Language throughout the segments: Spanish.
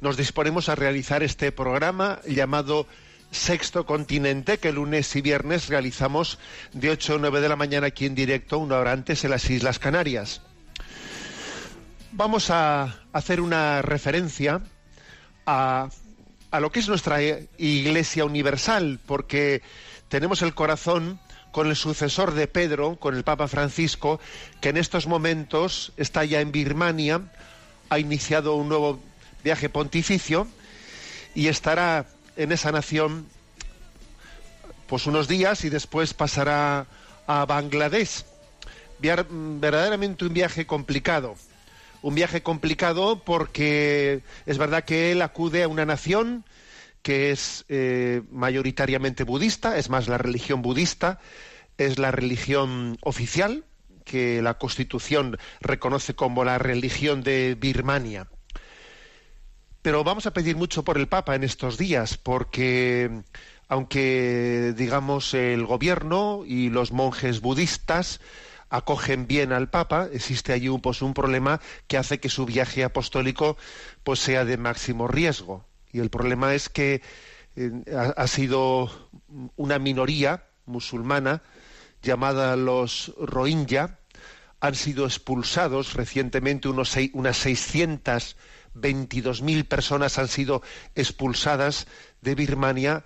nos disponemos a realizar este programa llamado Sexto Continente, que lunes y viernes realizamos de 8 a 9 de la mañana aquí en directo, una hora antes en las Islas Canarias. Vamos a hacer una referencia a, a lo que es nuestra Iglesia Universal, porque tenemos el corazón con el sucesor de Pedro, con el Papa Francisco, que en estos momentos está ya en Birmania, ha iniciado un nuevo viaje pontificio y estará en esa nación pues unos días y después pasará a Bangladesh. Viar- verdaderamente un viaje complicado. Un viaje complicado porque es verdad que él acude a una nación que es eh, mayoritariamente budista, es más la religión budista, es la religión oficial que la Constitución reconoce como la religión de Birmania. Pero vamos a pedir mucho por el Papa en estos días, porque aunque digamos el gobierno y los monjes budistas acogen bien al Papa, existe allí un, pues, un problema que hace que su viaje apostólico pues sea de máximo riesgo. Y el problema es que eh, ha, sido una minoría musulmana llamada los Rohingya, han sido expulsados recientemente unos unas 622.000 personas han sido expulsadas de Birmania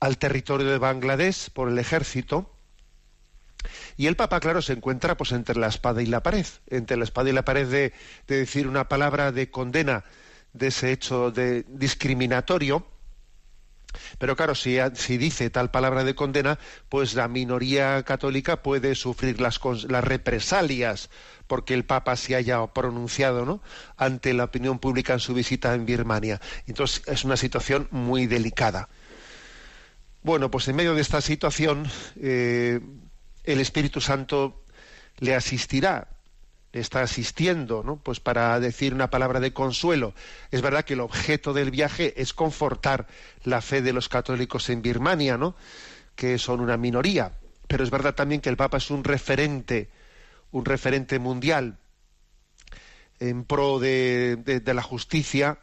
al territorio de Bangladesh por el ejército. Y el Papa, claro, se encuentra pues entre la espada y la pared, entre la espada y la pared de, de decir una palabra de condena de ese hecho de discriminatorio, pero claro, si, si dice tal palabra de condena, pues la minoría católica puede sufrir las, represalias porque el Papa se haya pronunciado ¿no? ante la opinión pública en su visita en Birmania. Entonces es una situación muy delicada. Bueno, pues en medio de esta situación, eh, el Espíritu Santo le asistirá, le está asistiendo, ¿no? Pues para decir una palabra de consuelo. Es verdad que el objeto del viaje es confortar la fe de los católicos en Birmania, ¿no? Que son una minoría. Pero es verdad también que el Papa es un referente, un referente mundial en pro de, de- la justicia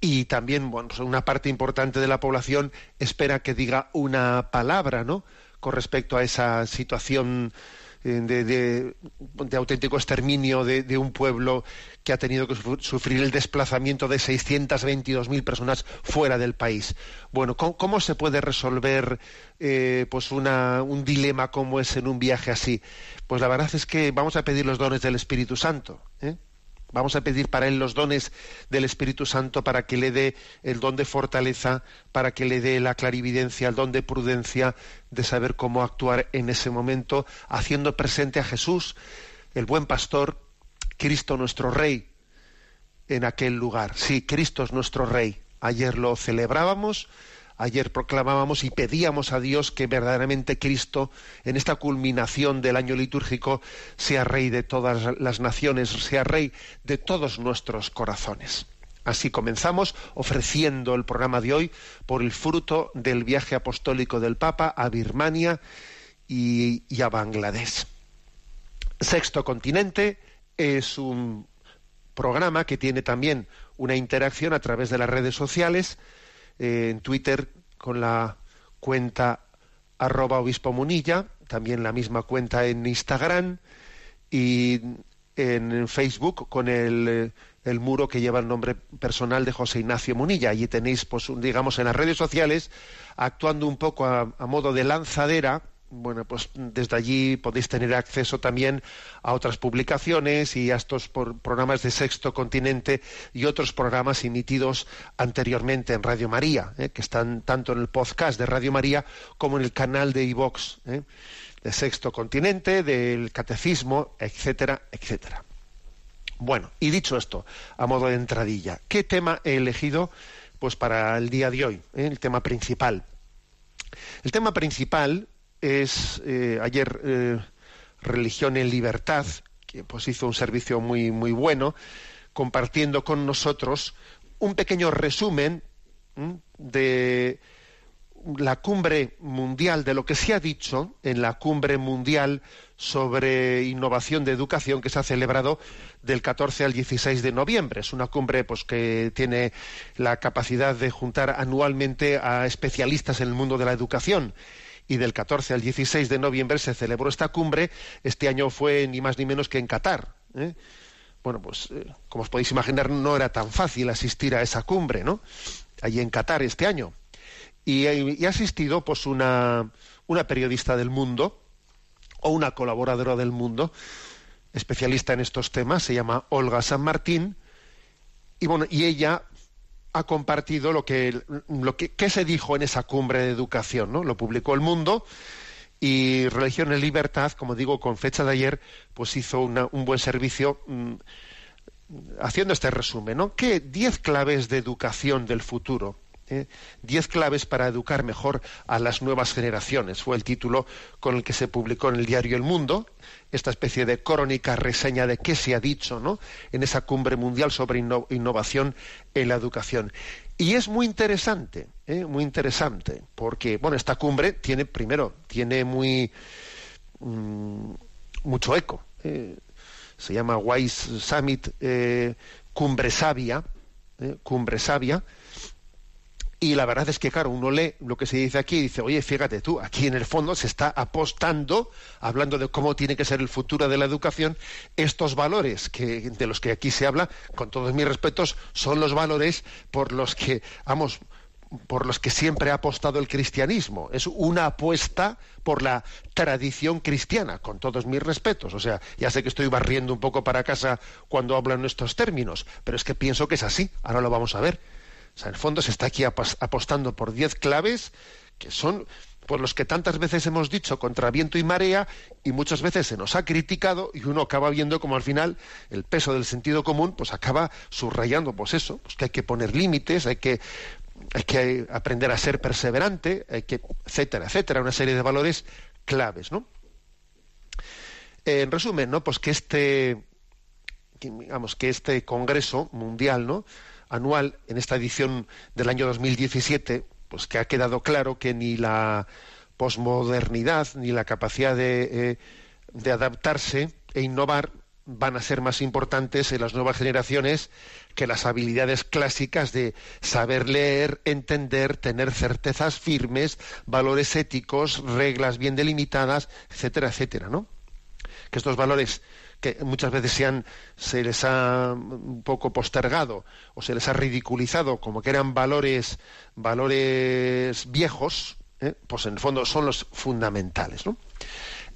y también bueno, pues una parte importante de la población espera que diga una palabra, ¿no? Con respecto a esa situación de, de- auténtico exterminio de, un pueblo que ha tenido que sufrir- el desplazamiento de 622.000 personas fuera del país. Bueno, ¿cómo, cómo se puede resolver eh, pues una, un dilema como es en un viaje así? Pues la verdad es que vamos a pedir los dones del Espíritu Santo. ¿eh? Vamos a pedir para él los dones del Espíritu Santo para que le dé el don de fortaleza, para que le dé la clarividencia, el don de prudencia, de saber cómo actuar en ese momento, haciendo presente a Jesús, el buen pastor, Cristo nuestro Rey, en aquel lugar. Sí, Cristo es nuestro Rey. Ayer lo celebrábamos, ayer proclamábamos y pedíamos a Dios que verdaderamente Cristo, en esta culminación del año litúrgico, sea Rey de todas las naciones, sea Rey de todos nuestros corazones. Así comenzamos ofreciendo el programa de hoy por el fruto del viaje apostólico del Papa a Birmania y, a Bangladesh. Sexto Continente es un programa que tiene también una interacción a través de las redes sociales, en Twitter con la cuenta arroba obispo munilla, también la misma cuenta en Instagram y en Facebook con el, eh, el, muro que lleva el nombre personal de José Ignacio Munilla. Allí tenéis, pues, digamos, en las redes sociales, actuando un poco a modo de lanzadera, bueno, pues desde allí podéis tener acceso también a otras publicaciones y a estos programas de Sexto Continente y otros programas emitidos anteriormente en Radio María, ¿eh? que están tanto en el podcast de Radio María como en el canal de iVox ¿eh? de Sexto Continente, del Catecismo, etcétera, etcétera. Bueno, y dicho esto, a modo de entradilla, ¿qué tema he elegido pues para el día de hoy? ¿eh? El tema principal. El tema principal es eh, ayer eh, Religión en Libertad, que pues hizo un servicio muy, muy bueno, compartiendo con nosotros un pequeño resumen de la cumbre mundial, de lo que se ha dicho en la cumbre mundial sobre innovación de educación que se ha celebrado del 14 al 16 de noviembre. Es una cumbre pues, que tiene la capacidad de juntar anualmente a especialistas en el mundo de la educación y del 14 al 16 de noviembre se celebró esta cumbre. Este año fue ni más ni menos que en Qatar. ¿eh? Bueno, pues eh, como os podéis imaginar, no era tan fácil asistir a esa cumbre, ¿no? Allí en Qatar este año. Y, ha asistido pues una, una periodista del mundo o una colaboradora del mundo, especialista en estos temas, se llama Olga San Martín, y bueno, y ella ha compartido lo que, lo que, se dijo en esa cumbre de educación, ¿no? Lo publicó El Mundo y Religión en Libertad, como digo, con fecha de ayer, pues hizo un buen servicio mm, haciendo este resumen, ¿no? ¿Qué diez claves de educación del futuro? ¿Eh? Diez claves para educar mejor a las nuevas generaciones. Fue el título con el que se publicó en el diario El Mundo, esta especie de crónica, reseña de qué se ha dicho ¿no? en esa cumbre mundial sobre innovación en la educación. Y es muy interesante, ¿eh? muy interesante, porque bueno, esta cumbre tiene, primero, tiene muy mm, mucho eco. ¿eh? se llama Wise Summit Cumbre Sabia, Cumbre Sabia, y la verdad es que, claro, uno lee lo que se dice aquí y dice, oye, fíjate tú, aquí en el fondo se está apostando, hablando de cómo tiene que ser el futuro de la educación, estos valores que, de los que aquí se habla, con todos mis respetos, son los valores por los que, vamos, por los que siempre ha apostado el cristianismo. Es una apuesta por la tradición cristiana, con todos mis respetos. O sea, ya sé que estoy barriendo un poco para casa cuando hablo en estos términos, pero es que pienso que es así. Ahora lo vamos a ver. O sea, en el fondo se está aquí apostando por diez claves que son por los que tantas veces hemos dicho contra viento y marea y muchas veces se nos ha criticado y uno acaba viendo como al final el peso del sentido común pues acaba subrayando pues eso, pues que hay que poner límites, hay que hay que aprender a ser perseverante, hay que etcétera, etcétera, una serie de valores claves, ¿no? En resumen, ¿no? Pues que este digamos que este congreso mundial, ¿no? Anual en esta edición del año 2017, pues que ha quedado claro que ni la posmodernidad ni la capacidad de, eh, de adaptarse e innovar van a ser más importantes en las nuevas generaciones que las habilidades clásicas de saber leer, entender, tener certezas firmes, valores éticos, reglas bien delimitadas, etcétera, etcétera, ¿no? Que estos valores que muchas veces se, les ha un poco postergado o se les ha ridiculizado como que eran valores, valores viejos, ¿eh? pues en el fondo son los fundamentales.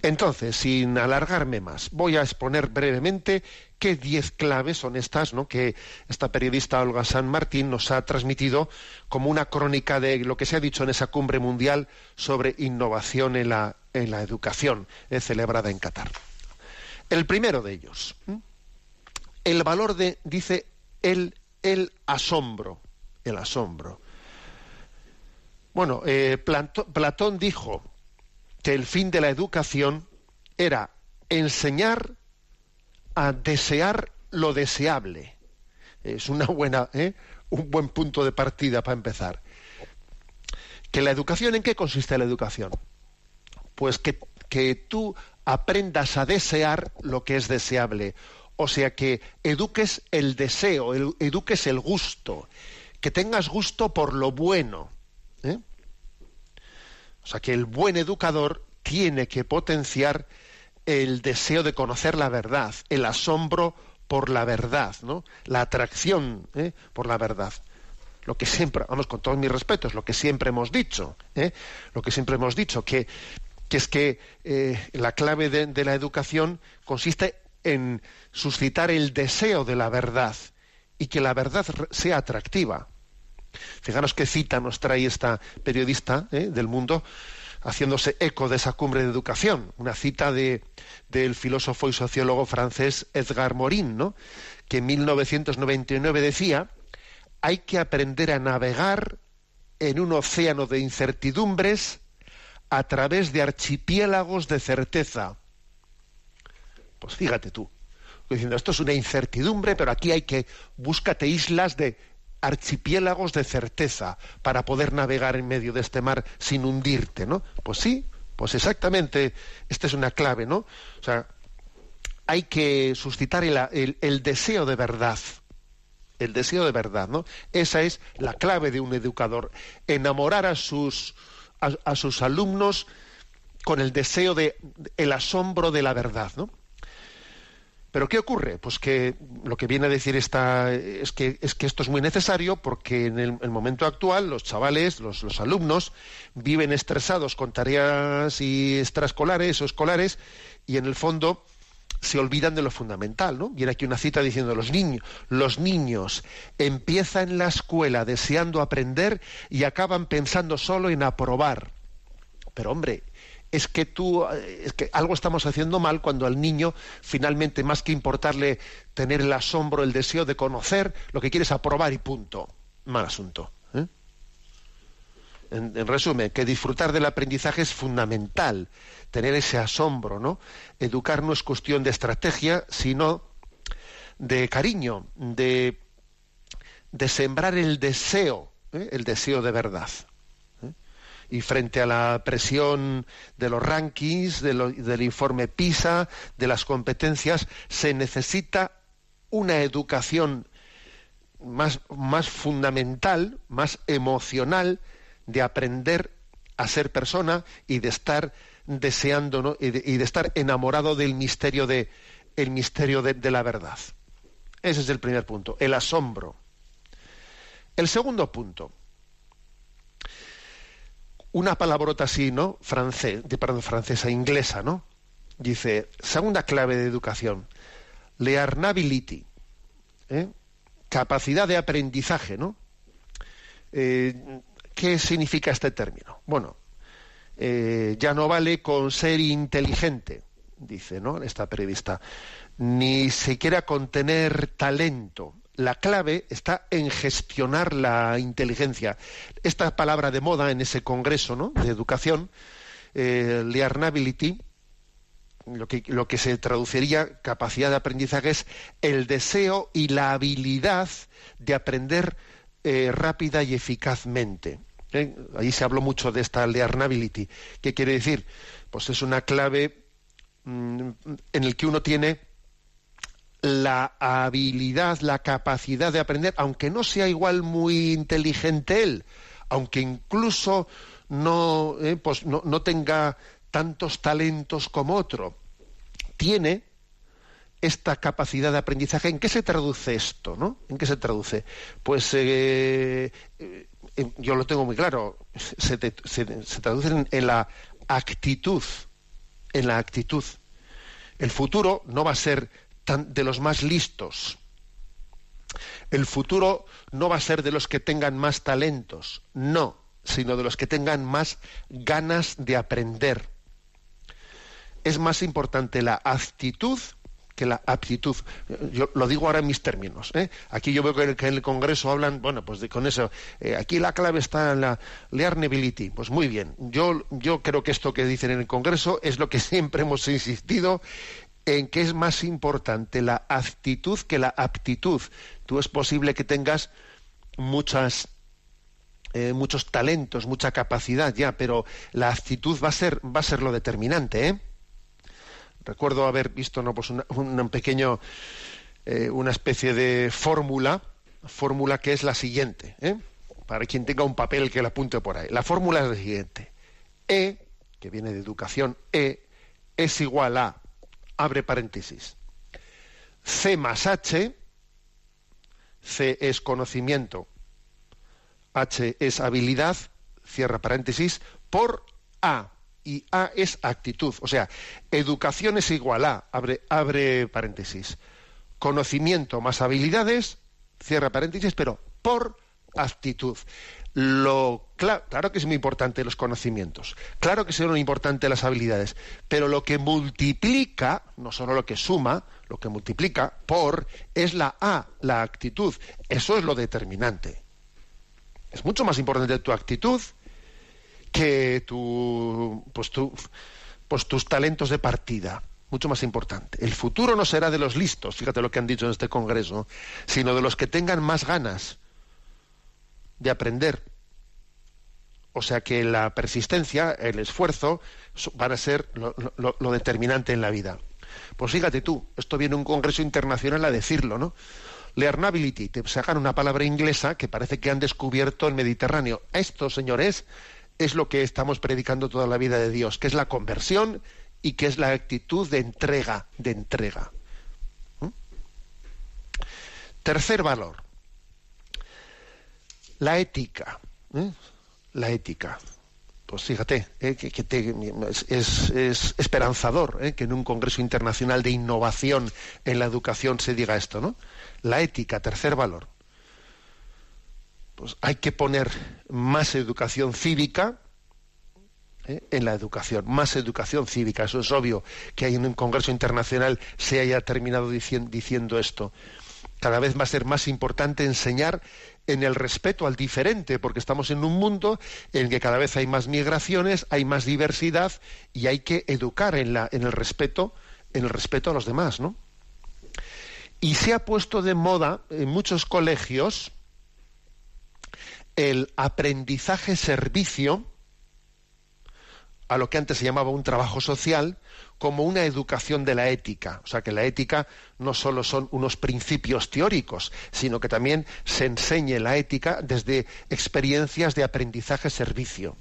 Entonces, sin alargarme más, voy a exponer brevemente qué diez claves son estas ¿no? que esta periodista Olga San Martín nos ha transmitido como una crónica de lo que se ha dicho en esa cumbre mundial sobre innovación en la, en la educación eh, celebrada en Qatar. El primero de ellos, el valor de, dice, el, el asombro, el asombro. Bueno, eh, Platón dijo que el fin de la educación era enseñar a desear lo deseable. Es una buena, ¿eh? un buen punto de partida para empezar. ¿Que la educación en qué consiste la educación? Pues que, que tú aprendas a desear lo que es deseable. O sea, que eduques el deseo, eduques el gusto, que tengas gusto por lo bueno. ¿eh? O sea, que el buen educador tiene que potenciar el deseo de conocer la verdad, el asombro por la verdad, ¿no? La atracción ¿eh? por la verdad. Lo que siempre, vamos, con todos mis respetos, lo que siempre hemos dicho, ¿eh? lo que siempre hemos dicho, que, que es que eh, la clave de, la educación consiste en suscitar el deseo de la verdad y que la verdad sea atractiva. Fijaros qué cita nos trae esta periodista ¿eh? del mundo haciéndose eco de esa cumbre de educación, una cita de, del filósofo y sociólogo francés Edgar Morin, ¿no? que en 1999 decía, hay que aprender a navegar en un océano de incertidumbres a través de archipiélagos de certeza. Pues fíjate tú, diciendo, esto es una incertidumbre, pero aquí hay que, búscate islas de archipiélagos de certeza para poder navegar en medio de este mar sin hundirte, ¿no? Pues sí, pues exactamente, esta es una clave, ¿no? O sea, hay que suscitar el, el, deseo de verdad, el deseo de verdad, ¿no? Esa es la clave de un educador, enamorar a sus, a, sus alumnos con el deseo de el asombro de la verdad, ¿no? Pero ¿qué ocurre? Pues que lo que viene a decir esta es que es que esto es muy necesario porque en el, el momento actual los chavales, los, los, alumnos viven estresados con tareas y extraescolares o escolares y en el fondo se olvidan de lo fundamental, ¿no? Viene aquí una cita diciendo los niños, los niños empiezan la escuela deseando aprender y acaban pensando solo en aprobar. Pero hombre, es que tú, es que algo estamos haciendo mal cuando al niño, finalmente, más que importarle tener el asombro, el deseo de conocer, lo que quiere es aprobar y punto. Mal asunto. ¿eh? En, resumen, que disfrutar del aprendizaje es fundamental, tener ese asombro, ¿no? Educar no es cuestión de estrategia, sino de cariño, de, de sembrar el deseo, ¿eh? el deseo de verdad y frente a la presión de los rankings, del informe PISA, de las competencias, se necesita una educación más, más fundamental, más emocional, de aprender a ser persona y de estar deseando y, de, estar enamorado del misterio de el misterio de, de la verdad. Ese es el primer punto, el asombro. El segundo punto, una palabrota así, ¿no? Francés, perdón, francesa, inglesa, ¿no? Dice, segunda clave de educación, learnability, ¿eh? capacidad de aprendizaje, ¿no? Eh, ¿Qué significa este término? Bueno, eh, ya no vale con ser inteligente, dice, ¿no? Esta periodista, ni siquiera con tener talento, la clave está en gestionar la inteligencia. Esta palabra de moda en ese congreso ¿no? de educación, eh, learnability, lo que, lo que se traduciría capacidad de aprendizaje es el deseo y la habilidad de aprender eh, rápida y eficazmente. ¿Eh? Ahí se habló mucho de esta learnability. ¿Qué quiere decir? Pues es una clave mmm, en el que uno tiene la habilidad, la capacidad de aprender, aunque no sea igual muy inteligente él, aunque incluso no, eh, pues no, no tenga tantos talentos como otro, tiene esta capacidad de aprendizaje. ¿En qué se traduce esto? ¿no? ¿En qué se traduce? Pues eh, eh, yo lo tengo muy claro. Se, te, se, se traduce en, en, la actitud. En la actitud. El futuro no va a ser de los más listos. El futuro no va a ser de los que tengan más talentos, no, sino de los que tengan más ganas de aprender. Es más importante la actitud que la aptitud. Yo lo digo ahora en mis términos. ¿eh? Aquí yo veo que en, el, Congreso hablan, bueno, pues con eso. Eh, aquí la clave está en la learnability. Pues muy bien. Yo, yo creo que esto que dicen en el Congreso es lo que siempre hemos insistido en que es más importante la actitud que la aptitud. Tú es posible que tengas muchas eh, muchos talentos, mucha capacidad ya, pero la actitud va a ser va a ser lo determinante, ¿eh? Recuerdo haber visto no pues un pequeño eh, una especie de fórmula, fórmula que es la siguiente, ¿eh? para quien tenga un papel que la apunte por ahí. La fórmula es la siguiente: E, que viene de educación, E es igual a abre paréntesis. C más H, C es conocimiento, H es habilidad, cierra paréntesis, por A. Y A es actitud. O sea, educación es igual a, abre, abre paréntesis. Conocimiento más habilidades, cierra paréntesis, pero por actitud. Lo, claro, que es muy importante los conocimientos, claro que son muy importantes las habilidades, pero lo que multiplica, no solo lo que suma, lo que multiplica por es la A, la actitud. Eso es lo determinante. Es mucho más importante tu actitud que tu, pues, tu, pues tus talentos de partida. Mucho más importante. El futuro no será de los listos, fíjate lo que han dicho en este congreso, sino de los que tengan más ganas de aprender. O sea que la persistencia, el esfuerzo, van a ser lo, determinante en la vida. Pues fíjate tú, esto viene un congreso internacional a decirlo, ¿no? Learnability, te sacan una palabra inglesa que parece que han descubierto el Mediterráneo. Esto, señores, es lo que estamos predicando toda la vida de Dios, que es la conversión y que es la actitud de entrega, de entrega. ¿Mm? Tercer valor, la ética. ¿eh? La ética. Pues fíjate, ¿eh? que, es, esperanzador ¿eh? que en un Congreso Internacional de Innovación en la Educación se diga esto, ¿no? La ética, tercer valor. Pues hay que poner más educación cívica en la educación, más educación cívica. Eso es obvio que hay en un Congreso Internacional se haya terminado diciendo esto. Cada vez va a ser más importante enseñar en el respeto al diferente, porque estamos en un mundo en que cada vez hay más migraciones, hay más diversidad y hay que educar en, la, en el respeto, en el respeto a los demás, ¿no? Y se ha puesto de moda en muchos colegios el aprendizaje servicio a lo que antes se llamaba un trabajo social, como una educación de la ética. O sea, que la ética no solo son unos principios teóricos, sino que también se enseñe la ética desde experiencias de aprendizaje-servicio.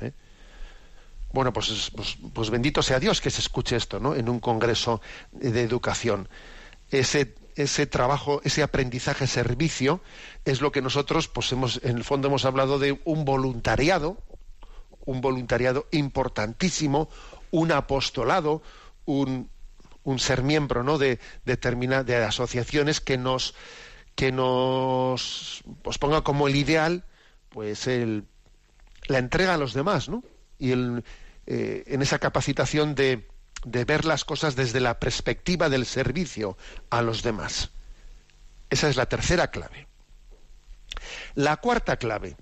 ¿Eh? Bueno, pues, pues, pues, bendito sea Dios que se escuche esto, ¿no? En un congreso de educación. Ese, ese trabajo, ese aprendizaje-servicio es lo que nosotros, pues hemos, en el fondo hemos hablado de un voluntariado, un voluntariado importantísimo, un apostolado, un, ser miembro ¿no? de, de asociaciones que nos, que nos pues ponga como el ideal pues el, la entrega a los demás, ¿no? Y eh, en esa capacitación de, de ver las cosas desde la perspectiva del servicio a los demás. Esa es la tercera clave. La cuarta clave,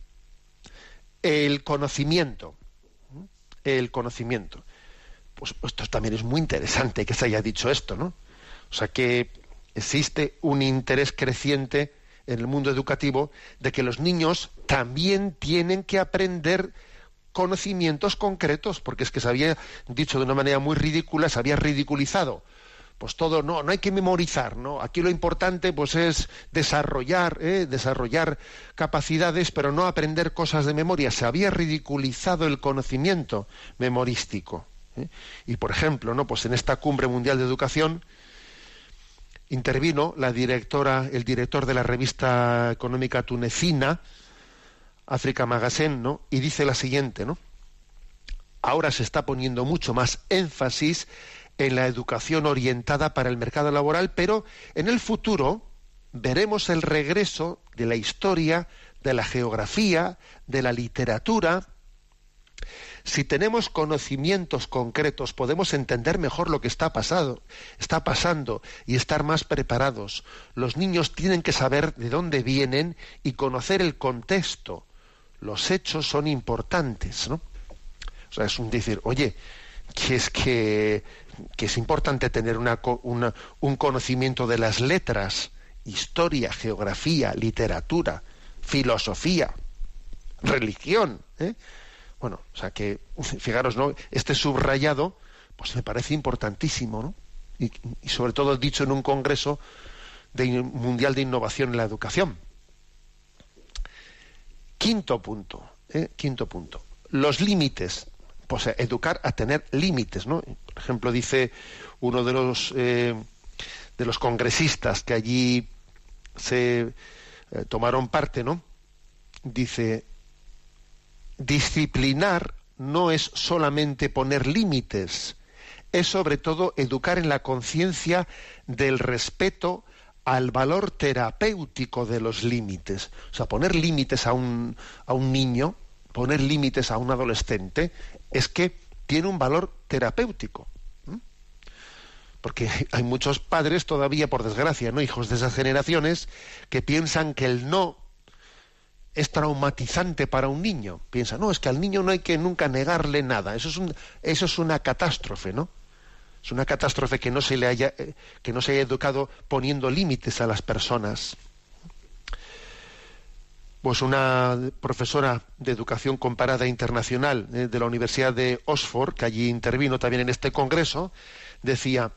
el conocimiento. El conocimiento pues esto también es muy interesante que se haya dicho esto, ¿no? O sea que existe un interés creciente en el mundo educativo de que los niños también tienen que aprender conocimientos concretos, porque es que se había dicho de una manera muy ridícula, se había ridiculizado. Pues todo, no, no hay que memorizar, ¿no? Aquí lo importante pues es desarrollar, ¿eh? desarrollar capacidades, pero no aprender cosas de memoria. Se había ridiculizado el conocimiento memorístico. ¿eh? Y por ejemplo, ¿no? Pues en esta cumbre mundial de educación intervino la directora, el director de la revista económica tunecina, África Magazine, ¿no? Y dice la siguiente, ¿no? Ahora se está poniendo mucho más énfasis en la educación orientada para el mercado laboral, pero en el futuro veremos el regreso de la historia, de la geografía, de la literatura, si tenemos conocimientos concretos, podemos entender mejor lo que está pasado, está pasando y estar más preparados. Los niños tienen que saber de dónde vienen y conocer el contexto. Los hechos son importantes, ¿no? O sea, es un decir, oye, que es que, es importante tener un conocimiento de las letras, historia, geografía, literatura, filosofía, religión. ¿eh? Bueno, o sea que, fijaros, ¿no? Este subrayado, pues me parece importantísimo, ¿no? Y, sobre todo dicho en un congreso de, mundial de innovación en la educación. Quinto punto, ¿eh? quinto punto. Los límites pues educar a tener límites, ¿no? Por ejemplo, dice uno de los eh, de los congresistas que allí se eh, tomaron parte, ¿no? Dice disciplinar no es solamente poner límites, es sobre todo educar en la conciencia del respeto al valor terapéutico de los límites. O sea, poner límites a un, a un niño, poner límites a un adolescente, es que tiene un valor terapéutico. Porque hay muchos padres todavía, por desgracia, no hijos de esas generaciones, que piensan que el no es traumatizante para un niño. Piensa, no, es que al niño no hay que nunca negarle nada. Eso es, un, eso es una catástrofe, ¿no? Es una catástrofe que no se le haya, eh, que no se haya educado poniendo límites a las personas. Pues una profesora de educación comparada internacional eh, de la Universidad de Oxford, que allí intervino también en este congreso, decía,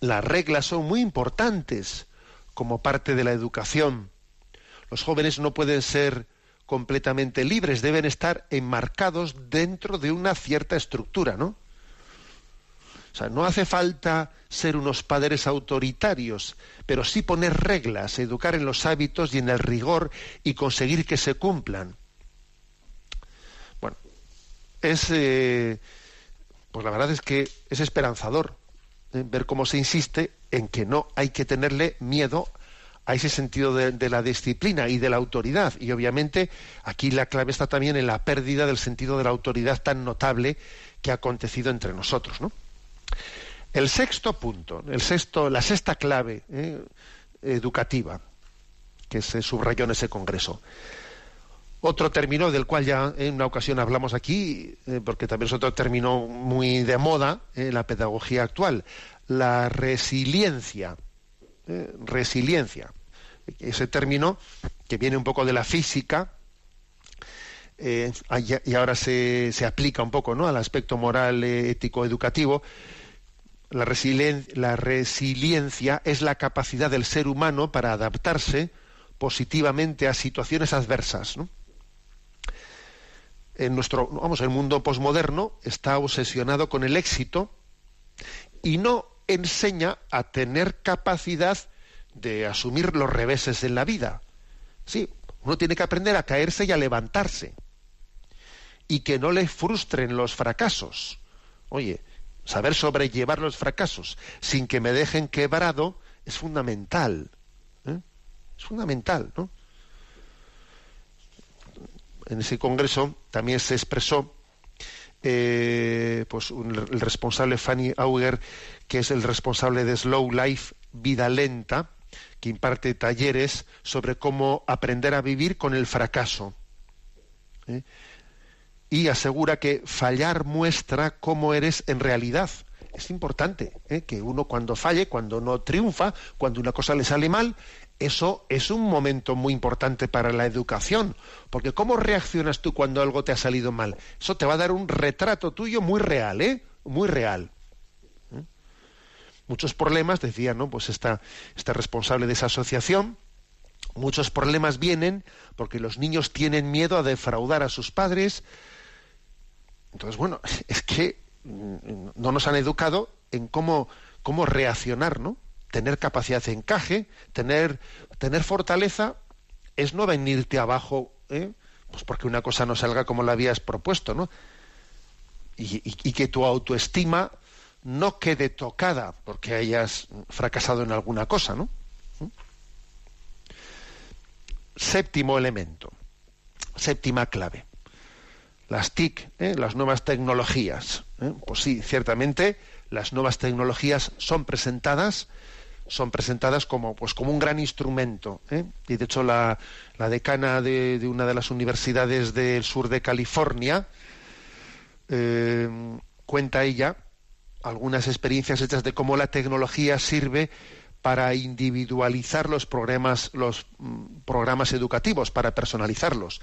las reglas son muy importantes como parte de la educación. Los jóvenes no pueden ser completamente libres, deben estar enmarcados dentro de una cierta estructura, ¿no? O sea, no hace falta ser unos padres autoritarios, pero sí poner reglas, educar en los hábitos y en el rigor y conseguir que se cumplan. Bueno, es, eh, pues la verdad es que es esperanzador ¿eh? ver cómo se insiste en que no hay que tenerle miedo a ese sentido de, de, la disciplina y de la autoridad. Y obviamente aquí la clave está también en la pérdida del sentido de la autoridad tan notable que ha acontecido entre nosotros, ¿no? El sexto punto, el sexto, la sexta clave eh, educativa que se subrayó en ese congreso. Otro término del cual ya en una ocasión hablamos aquí, eh, porque también es otro término muy de moda en la pedagogía actual, la resiliencia. Eh, resiliencia. Ese término que viene un poco de la física, y ahora se, se, aplica un poco ¿no? al aspecto moral, ético, educativo, la, resiliencia es la capacidad del ser humano para adaptarse positivamente a situaciones adversas. En nuestro, vamos, el mundo posmoderno está obsesionado con el éxito y no enseña a tener capacidad de asumir los reveses en la vida. Sí, uno tiene que aprender a caerse y a levantarse y que no le frustren los fracasos. Oye, saber sobrellevar los fracasos sin que me dejen quebrado es fundamental. ¿eh? Es fundamental, ¿no? En ese congreso también se expresó eh, pues el responsable Fanny Auger, que es el responsable de Slow Life, Vida Lenta, que imparte talleres sobre cómo aprender a vivir con el fracaso. ¿eh? Y asegura que fallar muestra cómo eres en realidad. Es importante ¿eh? que uno cuando falle, cuando no triunfa, cuando una cosa le sale mal, eso es un momento muy importante para la educación, porque cómo reaccionas tú cuando algo te ha salido mal, eso te va a dar un retrato tuyo muy real, ¿eh? Muy real. ¿Eh? Muchos problemas, decía, ¿no? Pues está está responsable de esa asociación, muchos problemas vienen porque los niños tienen miedo a defraudar a sus padres, entonces, bueno, es que mm, no nos han educado en cómo, cómo reaccionar, ¿no? Tener capacidad de encaje, tener, tener fortaleza, es no venirte abajo, ¿eh? pues porque una cosa no salga como la habías propuesto, ¿no? Y, que tu autoestima no quede tocada porque hayas fracasado en alguna cosa, ¿no? ¿Mm? Séptimo elemento, séptima clave las TIC, ¿eh? las nuevas tecnologías. ¿eh? Pues sí, ciertamente las nuevas tecnologías son presentadas, son presentadas como, pues, como un gran instrumento. ¿eh? Y de hecho la, la decana de, de, una de las universidades del sur de California cuenta ella algunas experiencias hechas de cómo la tecnología sirve para individualizar los programas, los mm, programas educativos, para personalizarlos.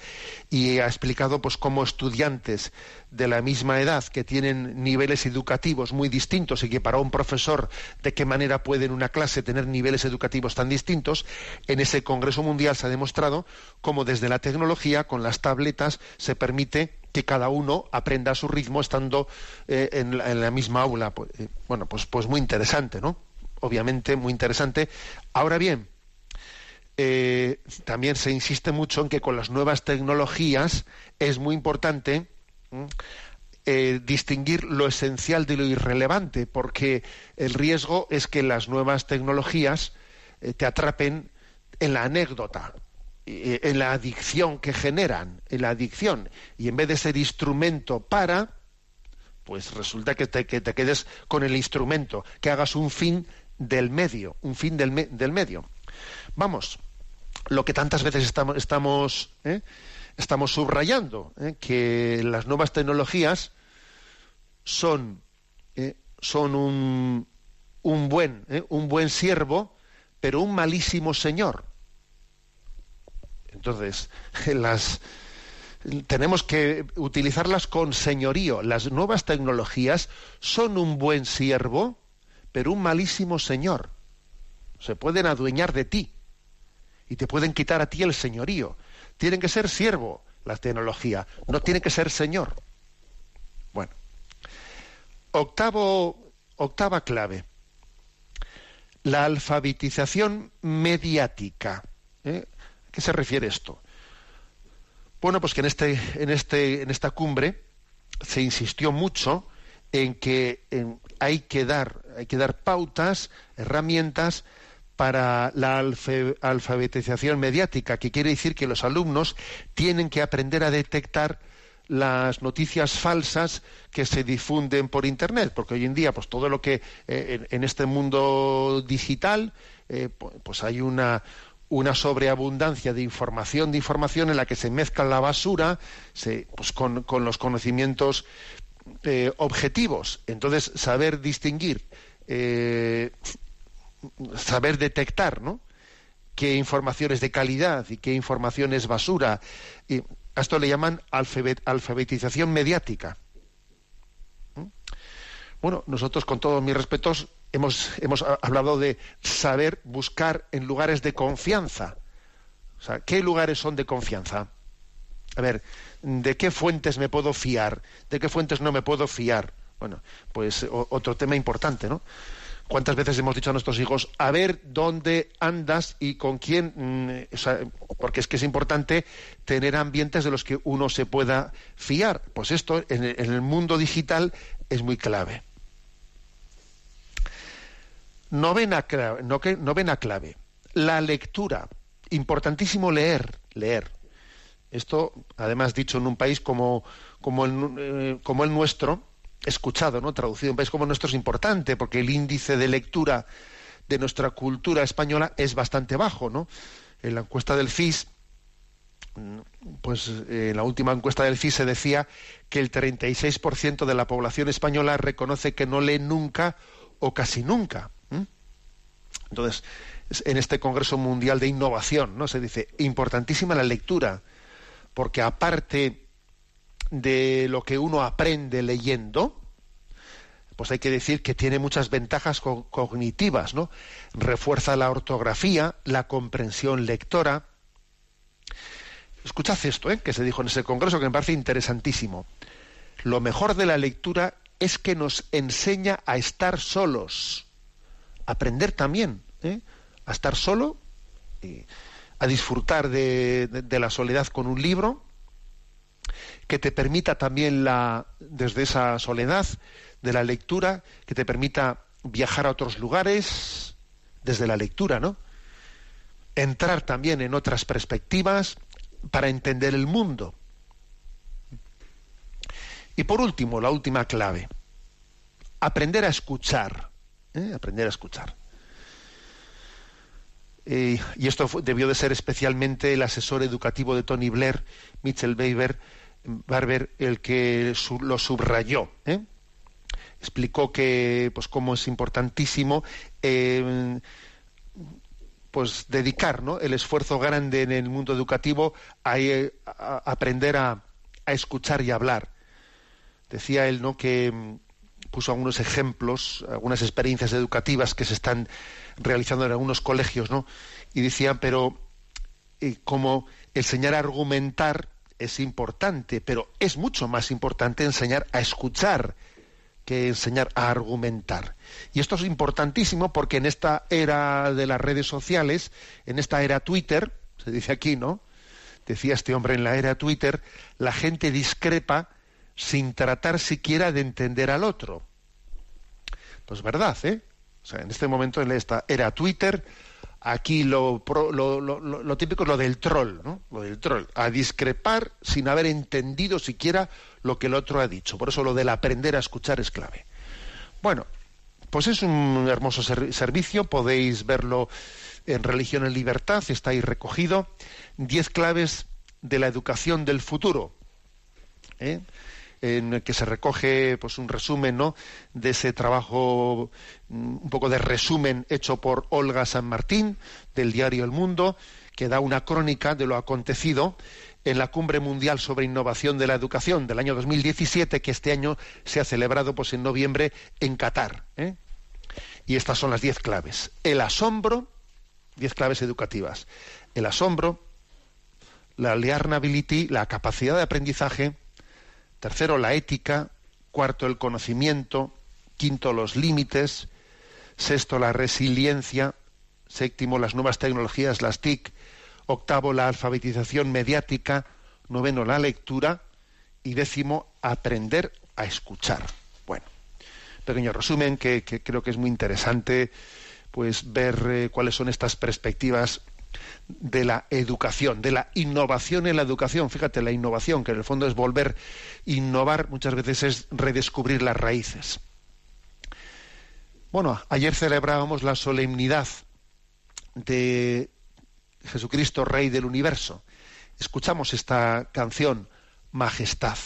Y ha explicado pues cómo estudiantes de la misma edad que tienen niveles educativos muy distintos y que para un profesor de qué manera puede en una clase tener niveles educativos tan distintos, en ese Congreso Mundial se ha demostrado cómo desde la tecnología, con las tabletas, se permite que cada uno aprenda a su ritmo estando eh, en, la, misma aula. Pues, eh, bueno, pues, pues muy interesante, ¿no? Obviamente muy interesante. Ahora bien, eh, también se insiste mucho en que con las nuevas tecnologías es muy importante distinguir lo esencial de lo irrelevante, porque el riesgo es que las nuevas tecnologías te atrapen en la anécdota, eh, en la adicción que generan, en la adicción, y en vez de ser instrumento para, pues resulta que te, que te quedes con el instrumento, que hagas un fin del medio, un fin del, del medio. Vamos, lo que tantas veces estamos, estamos, ¿eh? estamos subrayando, ¿eh? que las nuevas tecnologías son, son un, un, buen, un buen siervo, pero un malísimo señor. Entonces, las, tenemos que utilizarlas con señorío. Las nuevas tecnologías son un buen siervo, pero un malísimo señor. Se pueden adueñar de ti y te pueden quitar a ti el señorío. Tienen que ser siervo la tecnología, no tiene que ser señor. Bueno, octavo, octava clave. La alfabetización mediática. ¿eh? ¿A qué se refiere esto? Bueno, pues que en, este, en, este, en esta cumbre se insistió mucho en que hay, que dar, hay que dar pautas, herramientas para la alfabetización mediática, que quiere decir que los alumnos tienen que aprender a detectar las noticias falsas que se difunden por internet, porque hoy en día, pues todo lo que eh, en, este mundo digital, eh, pues hay una, una sobreabundancia de información, de información en la que se mezcla la basura pues con, los conocimientos eh, objetivos. Entonces, saber distinguir, eh, saber detectar, ¿no? qué información es de calidad y qué información es basura. Y a esto le llaman alfabetización mediática. ¿Mm? Bueno, nosotros, con todos mis respetos, hemos, hemos hablado de saber buscar en lugares de confianza. O sea, ¿qué lugares son de confianza? A ver, ¿de qué fuentes me puedo fiar? ¿De qué fuentes no me puedo fiar? Bueno, pues otro tema importante, ¿no? ¿Cuántas veces hemos dicho a nuestros hijos, a ver dónde andas y con quién? Mm, porque es que es importante tener ambientes de los que uno se pueda fiar. Pues esto en el mundo digital es muy clave. Novena clave, novena clave, la lectura. Importantísimo leer, leer. Esto, además, dicho en un país como, eh, como el nuestro, escuchado, ¿no? Traducido en un país como el nuestro es importante, porque el índice de lectura de nuestra cultura española es bastante bajo, ¿no? En la encuesta del FIS, pues en la última encuesta del FIS se decía que el 36% de la población española reconoce que no lee nunca o casi nunca. Entonces, en este Congreso Mundial de Innovación, ¿no? Se dice, importantísima la lectura, porque aparte de lo que uno aprende leyendo, pues hay que decir que tiene muchas ventajas cognitivas, ¿no? Refuerza la ortografía, la comprensión lectora. Escuchad esto, ¿eh? que se dijo en ese congreso, que me parece interesantísimo. Lo mejor de la lectura es que nos enseña a estar solos aprender también ¿eh? a estar solo, a disfrutar de, la soledad con un libro, que te permita también la, desde esa soledad de la lectura, que te permita viajar a otros lugares desde la lectura, ¿no? Entrar también en otras perspectivas para entender el mundo. Y por último, la última clave, aprender a escuchar. ¿eh? aprender a escuchar. Eh, y esto debió de ser especialmente el asesor educativo de Tony Blair, Mitchell Barber, Barber el que lo subrayó. ¿eh? Explicó que, pues, cómo es importantísimo pues dedicar el esfuerzo grande en el mundo educativo a, aprender a, a, escuchar y hablar. Decía él ¿no? que puso algunos ejemplos, algunas experiencias educativas que se están realizando en algunos colegios, ¿no? Y decían, pero eh, como enseñar a argumentar es importante, pero es mucho más importante enseñar a escuchar que enseñar a argumentar. Y esto es importantísimo porque en esta era de las redes sociales, en esta era Twitter, se dice aquí, ¿no? Decía este hombre en la era Twitter, la gente discrepa sin tratar siquiera de entender al otro. Pues verdad, ¿eh? O sea, en este momento en esta era Twitter, aquí lo, lo, típico es lo del troll, ¿no? Lo del troll, a discrepar sin haber entendido siquiera lo que el otro ha dicho. Por eso lo del aprender a escuchar es clave. Bueno, pues es un hermoso servicio, podéis verlo en Religión en Libertad, está ahí recogido. Diez claves de la educación del futuro. ¿eh? En el que se recoge pues un resumen ¿no? de ese trabajo mm, un poco de resumen hecho por Olga San Martín del diario El Mundo que da una crónica de lo acontecido en la cumbre mundial sobre innovación de la educación del año 2017 que este año se ha celebrado pues en noviembre en Qatar ¿eh? y estas son las diez claves el asombro diez claves educativas el asombro la learnability la capacidad de aprendizaje Tercero, la ética. Cuarto, el conocimiento. Quinto, los límites. Sexto, la resiliencia. Séptimo, las nuevas tecnologías, las TIC. Octavo, la alfabetización mediática. Noveno, la lectura. Y décimo, aprender a escuchar. Bueno, pequeño resumen que, creo que es muy interesante pues ver eh, cuáles son estas perspectivas de la educación, de la innovación en la educación. Fíjate, la innovación, que en el fondo es volver innovar, muchas veces es redescubrir las raíces. Bueno, ayer celebrábamos la solemnidad de Jesucristo, Rey del Universo. Escuchamos esta canción, Majestad.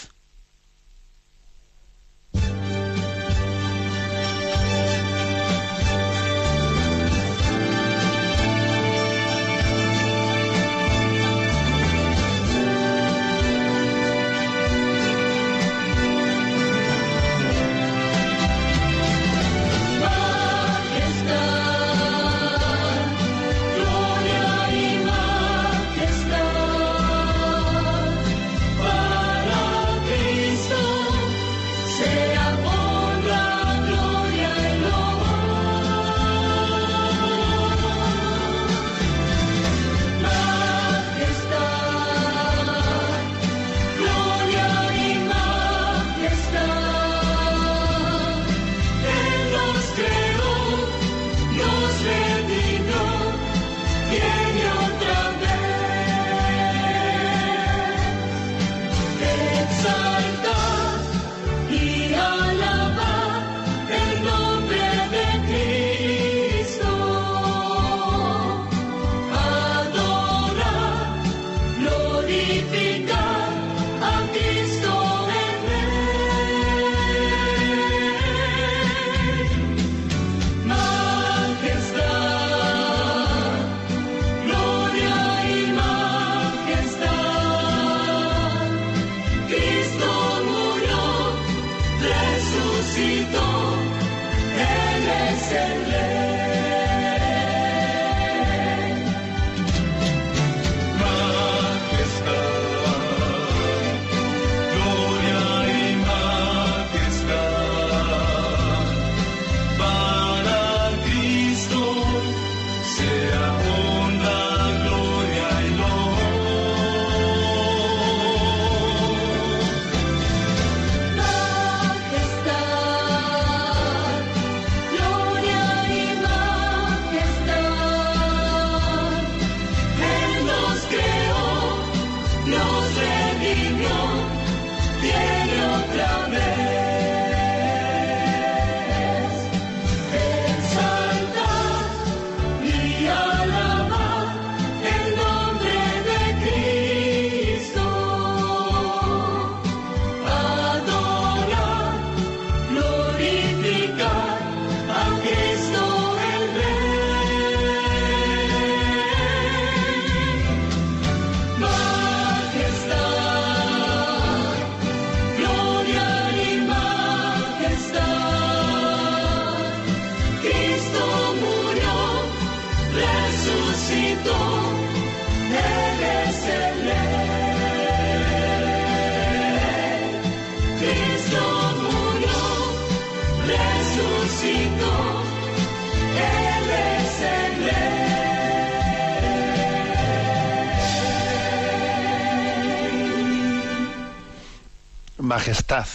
Majestad.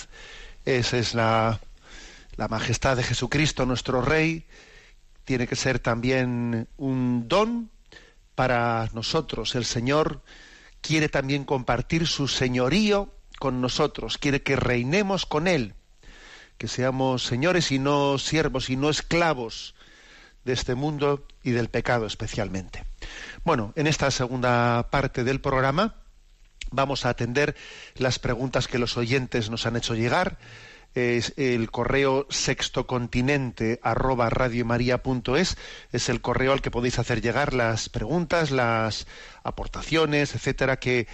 Esa es la, la majestad de Jesucristo, nuestro Rey. Tiene que ser también un don para nosotros. El Señor quiere también compartir su señorío con nosotros, quiere que reinemos con Él, que seamos señores y no siervos y no esclavos de este mundo y del pecado especialmente. Bueno, en esta segunda parte del programa Vamos a atender las preguntas que los oyentes nos han hecho llegar. Es el correo sextocontinente arroba radiomaria.es es el correo al que podéis hacer llegar las preguntas, las aportaciones, etcétera, que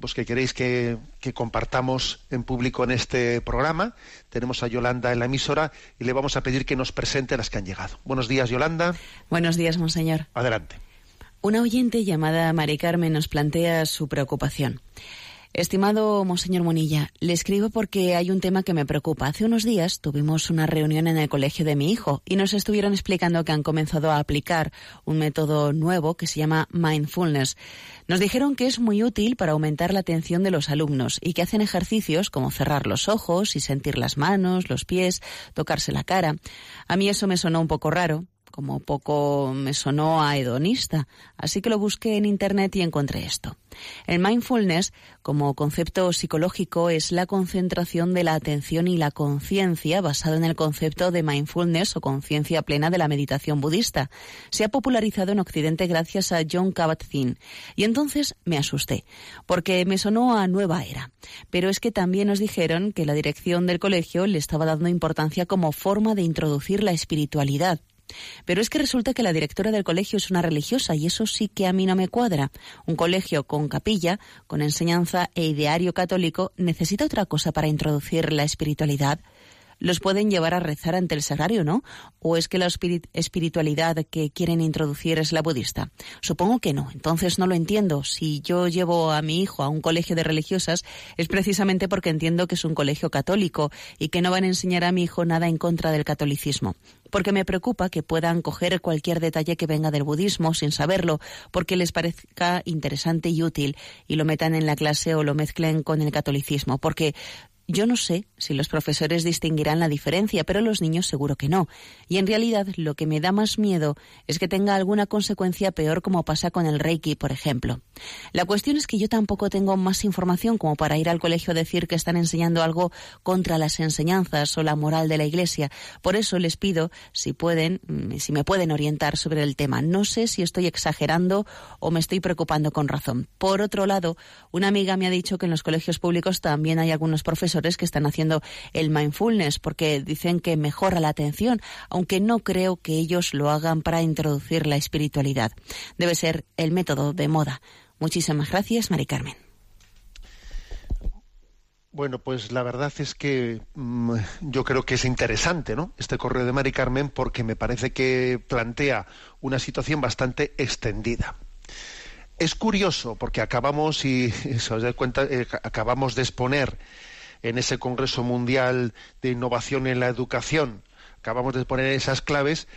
pues que queréis que, que, compartamos en público en este programa. Tenemos a Yolanda en la emisora y le vamos a pedir que nos presente las que han llegado. Buenos días, Yolanda. Buenos días, monseñor. Adelante. Una oyente llamada Mari Carmen nos plantea su preocupación. Estimado Monseñor Monilla, le escribo porque hay un tema que me preocupa. Hace unos días tuvimos una reunión en el colegio de mi hijo y nos estuvieron explicando que han comenzado a aplicar un método nuevo que se llama mindfulness. Nos dijeron que es muy útil para aumentar la atención de los alumnos y que hacen ejercicios como cerrar los ojos y sentir las manos, los pies, tocarse la cara. A mí eso me sonó un poco raro, como poco me sonó a hedonista, así que lo busqué en Internet y encontré esto. El mindfulness, como concepto psicológico, es la concentración de la atención y la conciencia basado en el concepto de mindfulness o conciencia plena de la meditación budista. Se ha popularizado en Occidente gracias a John Kabat-Zinn. Y entonces me asusté, porque me sonó a nueva era. Pero es que también nos dijeron que la dirección del colegio le estaba dando importancia como forma de introducir la espiritualidad pero es que resulta que la directora del colegio es una religiosa y eso sí que a mí no me cuadra. Un colegio con capilla, con enseñanza e ideario católico necesita otra cosa para introducir la espiritualidad los pueden llevar a rezar ante el sagrario, ¿no? ¿O es que la espiritualidad que quieren introducir es la budista? Supongo que no, entonces no lo entiendo. Si yo llevo a mi hijo a un colegio de religiosas es precisamente porque entiendo que es un colegio católico y que no van a enseñar a mi hijo nada en contra del catolicismo. Porque me preocupa que puedan coger cualquier detalle que venga del budismo sin saberlo, porque les parezca interesante y útil y lo metan en la clase o lo mezclen con el catolicismo. Porque yo no sé si los profesores distinguirán la diferencia, pero los niños seguro que no. Y en realidad lo que me da más miedo es que tenga alguna consecuencia peor como pasa con el Reiki, por ejemplo. La cuestión es que yo tampoco tengo más información como para ir al colegio a decir que están enseñando algo contra las enseñanzas o la moral de la Iglesia. Por eso les pido si pueden, mm, si me pueden orientar sobre el tema. No sé si estoy exagerando o me estoy preocupando con razón. Por otro lado, una amiga me ha dicho que en los colegios públicos también hay algunos profesores que están haciendo el mindfulness porque dicen que mejora la atención, aunque no creo que ellos lo hagan para introducir la espiritualidad. Debe ser el método de moda. Muchísimas gracias, Mari Carmen. Bueno, pues la verdad es que mm, yo creo que es interesante, ¿no? Este correo de Mari Carmen porque me parece que plantea una situación bastante extendida. Es curioso porque acabamos, y se os da cuenta, eh, acabamos de exponer en ese Congreso Mundial de Innovación en la Educación. Acabamos de poner esas claves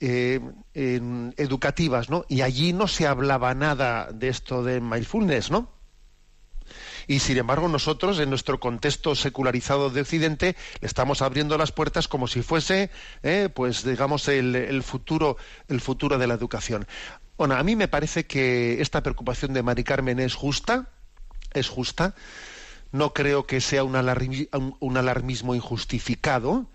eh, educativas, ¿no? Y allí no se hablaba nada de esto de mindfulness, ¿no? Y sin embargo nosotros, en nuestro contexto secularizado de Occidente, le estamos abriendo las puertas como si fuese, eh, pues digamos, el, el, futuro, el futuro de la educación. Bueno, a mí me parece que esta preocupación de Mari Carmen es justa, es justa, no creo que sea un, alarmismo injustificado.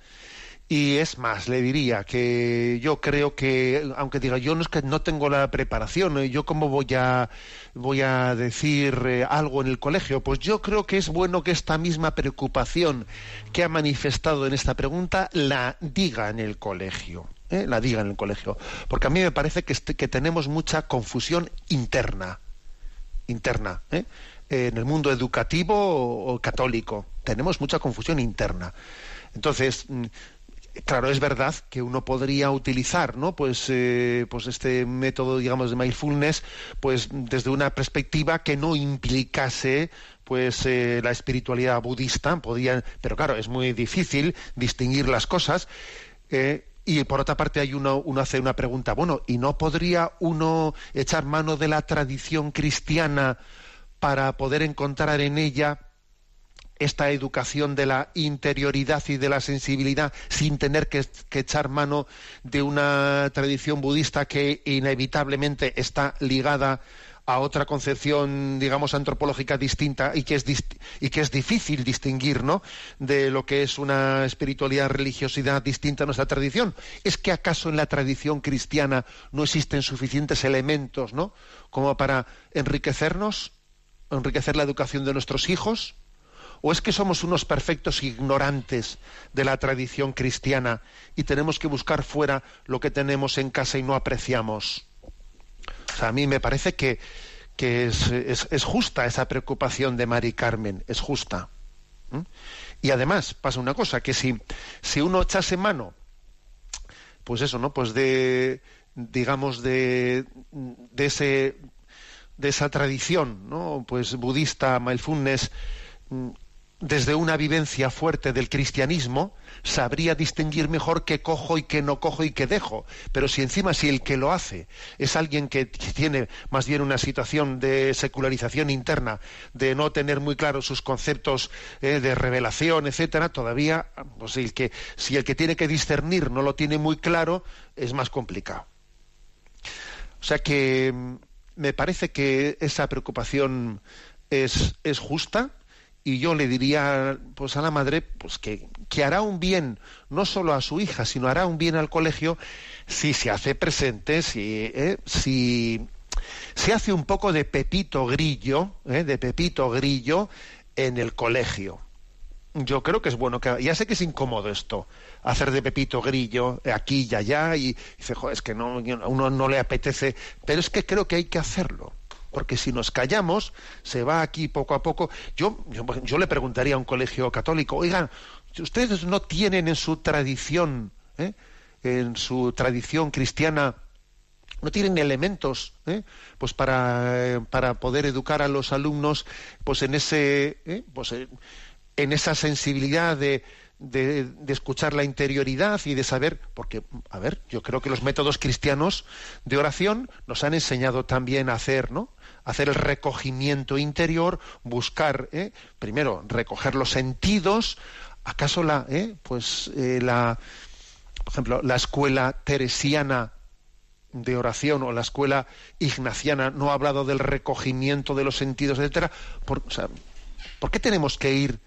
Y es más, le diría que yo creo que, aunque diga yo no es que no tengo la preparación, ¿eh? yo cómo voy a voy a decir eh, algo en el colegio, pues yo creo que es bueno que esta misma preocupación que ha manifestado en esta pregunta la diga en el colegio, ¿eh? la diga en el colegio, porque a mí me parece que, este, que tenemos mucha confusión interna, interna. ¿eh? En el mundo educativo o, católico. Tenemos mucha confusión interna. Entonces, mm, claro, es verdad que uno podría utilizar, ¿no? Pues, eh, pues este método, digamos, de mindfulness, pues desde una perspectiva que no implicase pues eh, la espiritualidad budista, podía, pero claro, es muy difícil distinguir las cosas. Eh, y por otra parte hay uno, uno hace una pregunta, bueno, ¿y no podría uno echar mano de la tradición cristiana para poder encontrar en ella esta educación de la interioridad y de la sensibilidad sin tener que, echar mano de una tradición budista que inevitablemente está ligada a otra concepción, digamos, antropológica distinta y que es, y que es difícil distinguir, ¿no?, de lo que es una espiritualidad, religiosidad distinta a nuestra tradición. ¿Es que acaso en la tradición cristiana no existen suficientes elementos, ¿no?, como para enriquecernos, enriquecer la educación de nuestros hijos? ¿O es que somos unos perfectos ignorantes de la tradición cristiana y tenemos que buscar fuera lo que tenemos en casa y no apreciamos? O sea, a mí me parece que, es, justa esa preocupación de Mari Carmen, es justa. Y además pasa una cosa, que si, si uno echase mano, pues eso, ¿no? Pues de, digamos, de, de ese de esa tradición, ¿no? Pues budista, mindfulness, desde una vivencia fuerte del cristianismo, sabría distinguir mejor qué cojo y qué no cojo y qué dejo. Pero si encima, si el que lo hace es alguien que tiene más bien una situación de secularización interna, de no tener muy claros sus conceptos eh, de revelación, etcétera, todavía, pues el que, si el que tiene que discernir no lo tiene muy claro, es más complicado. O sea que mm, me parece que esa preocupación es, es justa y yo le diría pues a la madre pues que, que, hará un bien no solo a su hija sino hará un bien al colegio si se hace presente si eh, si se hace un poco de pepito grillo eh, de pepito grillo en el colegio yo creo que es bueno que ya sé que es incómodo esto hacer de pepito grillo aquí y allá y dice es que no a uno no le apetece pero es que creo que hay que hacerlo porque si nos callamos, se va aquí poco a poco. Yo, yo, le preguntaría a un colegio católico, oigan, ustedes no tienen en su tradición, ¿eh? en su tradición cristiana, no tienen elementos ¿eh? pues para, para, poder educar a los alumnos pues en ese ¿eh? pues esa sensibilidad de, de, de, escuchar la interioridad y de saber, porque, a ver, yo creo que los métodos cristianos de oración nos han enseñado también a hacer, ¿no? hacer el recogimiento interior, buscar, ¿eh? primero, recoger los sentidos. ¿Acaso la, eh, pues, eh, la, por ejemplo, la escuela teresiana de oración o la escuela ignaciana no ha hablado del recogimiento de los sentidos, etcétera? Por, ¿por qué tenemos que ir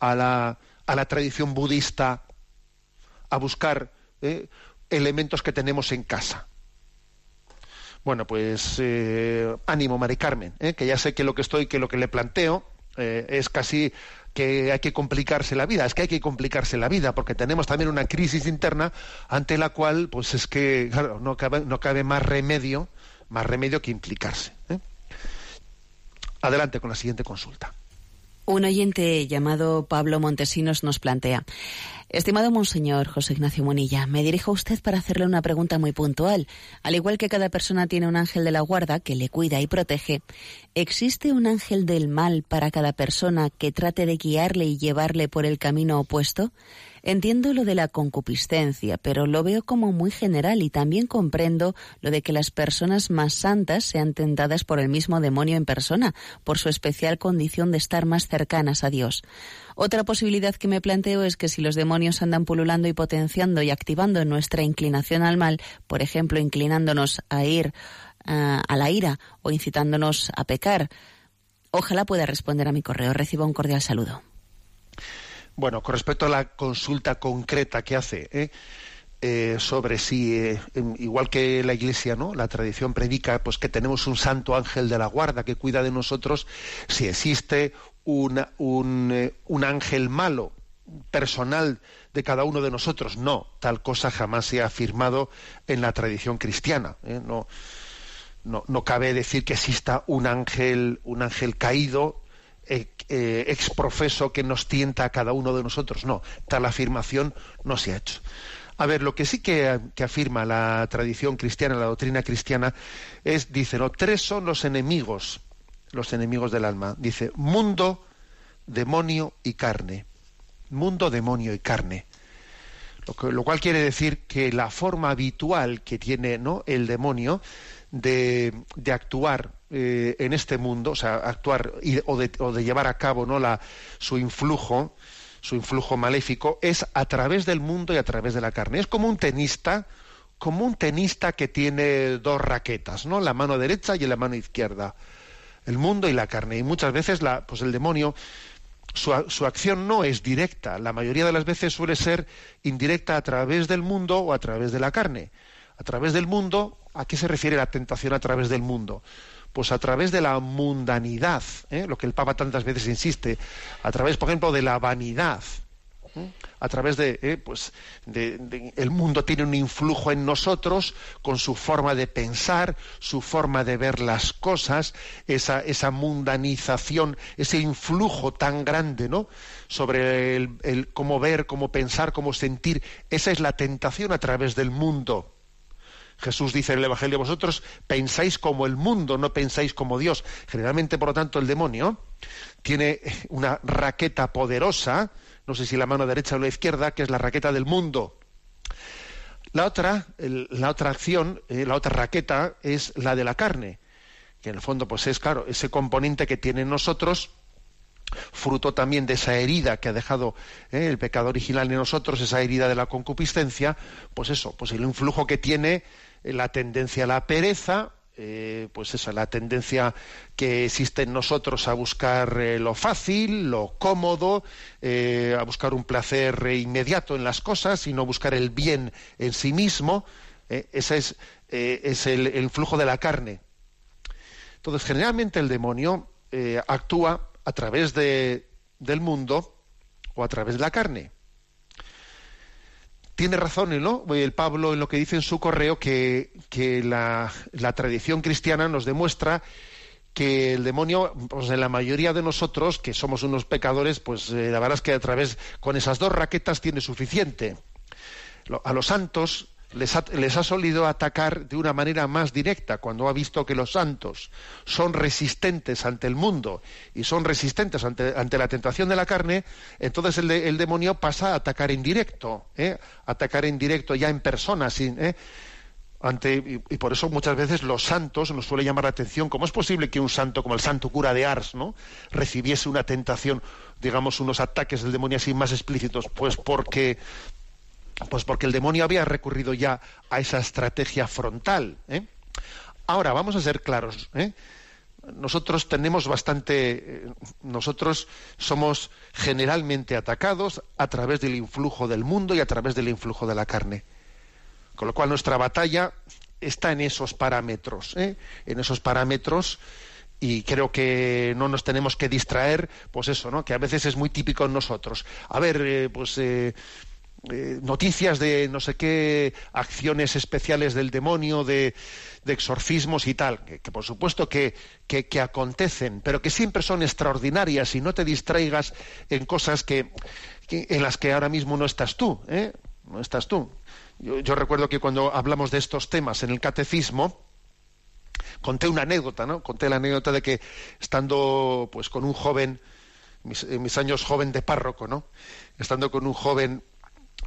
a, la, a la tradición budista a buscar elementos que tenemos en casa? Bueno, pues eh, ánimo, Mari Carmen, eh, que ya sé que lo que estoy, que lo que le planteo eh, es casi que hay que complicarse la vida, es que hay que complicarse la vida, porque tenemos también una crisis interna ante la cual, pues es que, claro, no cabe, no cabe más remedio, más remedio que implicarse. Adelante con la siguiente consulta. Un oyente llamado Pablo Montesinos nos plantea. Estimado Monseñor José Ignacio Monilla, me dirijo a usted para hacerle una pregunta muy puntual. Al igual que cada persona tiene un ángel de la guarda que le cuida y protege, ¿existe un ángel del mal para cada persona que trate de guiarle y llevarle por el camino opuesto? Entiendo lo de la concupiscencia, pero lo veo como muy general y también comprendo lo de que las personas más santas sean tentadas por el mismo demonio en persona, por su especial condición de estar más cercanas a Dios. Otra posibilidad que me planteo es que si los demonios andan pululando y potenciando y activando nuestra inclinación al mal, por ejemplo, inclinándonos a ir ah, a la ira o incitándonos a pecar, ojalá pueda responder a mi correo. Reciba un cordial saludo. Bueno, con respecto a la consulta concreta que hace ¿eh? Eh, sobre si, eh, igual que la Iglesia, ¿no? La tradición predica, pues que tenemos un santo ángel de la guarda que cuida de nosotros, si existe un, un ángel malo personal de cada uno de nosotros. No, tal cosa jamás se ha afirmado en la tradición cristiana. No, no, no, cabe decir que exista un ángel, un ángel caído eh, eh, exprofeso que nos tienta a cada uno de nosotros. No, tal afirmación no se ha hecho. A ver, lo que sí que, afirma la tradición cristiana, la doctrina cristiana, es, dice, no, tres son los enemigos, los enemigos del alma. Dice, mundo, demonio y carne. Mundo, demonio y carne. Lo, cual quiere decir que la forma habitual que tiene ¿no? el demonio de, actuar eh, en este mundo, o sea, actuar o, de, llevar a cabo ¿no? la, su influjo, su influjo maléfico, es a través del mundo y a través de la carne. Es como un tenista, como un tenista que tiene dos raquetas, ¿no? La mano derecha y la mano izquierda. El mundo y la carne. Y muchas veces la, pues el demonio su, acción no es directa, la mayoría de las veces suele ser indirecta a través del mundo o a través de la carne. A través del mundo, ¿a qué se refiere la tentación a través del mundo? Pues a través de la mundanidad, ¿eh? lo que el Papa tantas veces insiste, a través, por ejemplo, de la vanidad, a través de, eh, pues, el mundo tiene un influjo en nosotros con su forma de pensar, su forma de ver las cosas, esa, esa mundanización, ese influjo tan grande, ¿no? Sobre el, cómo ver, cómo pensar, cómo sentir. Esa es la tentación a través del mundo. Jesús dice en el Evangelio, vosotros pensáis como el mundo, no pensáis como Dios. Generalmente, por lo tanto, el demonio tiene una raqueta poderosa no sé si la mano derecha o la izquierda, que es la raqueta del mundo. La otra, la otra acción, eh, la otra raqueta es la de la carne, que en el fondo pues es claro, ese componente que tiene en nosotros, fruto también de esa herida que ha dejado eh, el pecado original en nosotros, esa herida de la concupiscencia, pues eso, pues el influjo que tiene eh, la tendencia a la pereza, eh, pues esa la tendencia que existe en nosotros a buscar eh, lo fácil, lo cómodo, eh, a buscar un placer inmediato en las cosas y no buscar el bien en sí mismo. ese es, es el, el, flujo de la carne. Entonces, generalmente el demonio actúa a través de, del mundo o a través de la carne tiene razón ¿no? el Pablo en lo que dice en su correo que, la, tradición cristiana nos demuestra que el demonio, pues en la mayoría de nosotros, que somos unos pecadores, pues eh, la verdad es que a través, con esas dos raquetas tiene suficiente. A los santos les ha, solido atacar de una manera más directa cuando ha visto que los santos son resistentes ante el mundo y son resistentes ante, la tentación de la carne, entonces el, demonio pasa a atacar en directo, ¿eh? atacar en directo ya en persona, sin, ¿eh? Ante, y, por eso muchas veces los santos nos suele llamar la atención cómo es posible que un santo como el santo cura de Ars no recibiese una tentación digamos unos ataques del demonio así más explícitos pues porque pues porque el demonio había recurrido ya a esa estrategia frontal. ¿eh? Ahora, vamos a ser claros. ¿eh? Nosotros tenemos bastante. Eh, nosotros somos generalmente atacados a través del influjo del mundo y a través del influjo de la carne. Con lo cual, nuestra batalla está en esos parámetros. En esos parámetros y creo que no nos tenemos que distraer, pues eso, ¿no? Que a veces es muy típico en nosotros. A ver, pues eh, noticias de no sé qué acciones especiales del demonio, de, exorcismos y tal, que, por supuesto que, que, acontecen, pero que siempre son extraordinarias y no te distraigas en cosas que, en las que ahora mismo no estás tú, ¿eh? no estás tú. Yo, recuerdo que cuando hablamos de estos temas en el catecismo, conté una anécdota, ¿no? Conté la anécdota de que estando pues con un joven, mis, en mis años joven de párroco, ¿no? Estando con un joven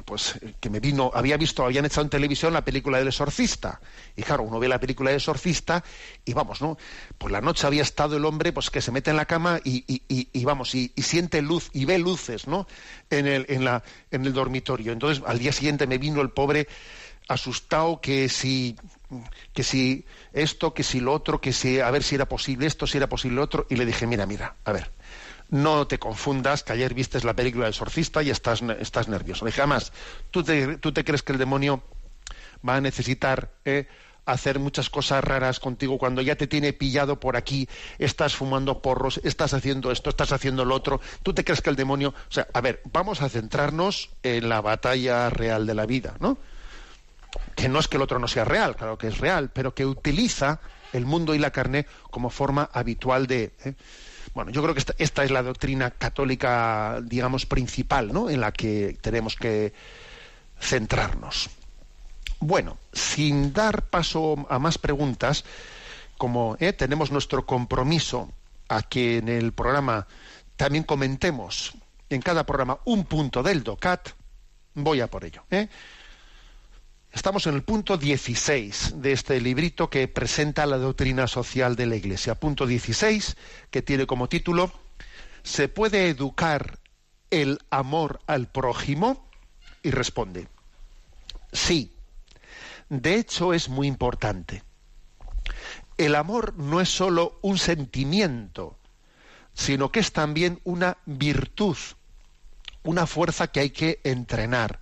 pues que me vino, había visto, habían echado en televisión la película del exorcista. Y claro, uno ve la película del exorcista y vamos, ¿no? Por la noche había estado el hombre pues que se mete en la cama y, y, vamos, y, siente luz y ve luces, ¿no? En el, en, la, en el dormitorio. Entonces, al día siguiente me vino el pobre asustado que si que si esto, que si lo otro, que si a ver si era posible esto, si era posible lo otro, y le dije, mira, mira, a ver, no te confundas que ayer vistes la película del exorcista y estás, estás nervioso. dije, además, ¿tú te, ¿tú te crees que el demonio va a necesitar eh, hacer muchas cosas raras contigo cuando ya te tiene pillado por aquí, estás fumando porros, estás haciendo esto, estás haciendo lo otro? ¿Tú te crees que el demonio... O sea, a ver, vamos a centrarnos en la batalla real de la vida, ¿no? Que no es que el otro no sea real, claro que es real, pero que utiliza el mundo y la carne como forma habitual de... ¿eh? Bueno, yo creo que esta, es la doctrina católica, digamos, principal, ¿no? En la que tenemos que centrarnos. Bueno, sin dar paso a más preguntas, como ¿eh? tenemos nuestro compromiso a que en el programa también comentemos en cada programa un punto del DOCAT, voy a por ello. ¿eh? Estamos en el punto 16 de este librito que presenta la doctrina social de la Iglesia. Punto 16, que tiene como título ¿Se puede educar el amor al prójimo? Y responde, sí. De hecho, es muy importante. El amor no es sólo un sentimiento, sino que es también una virtud, una fuerza que hay que entrenar.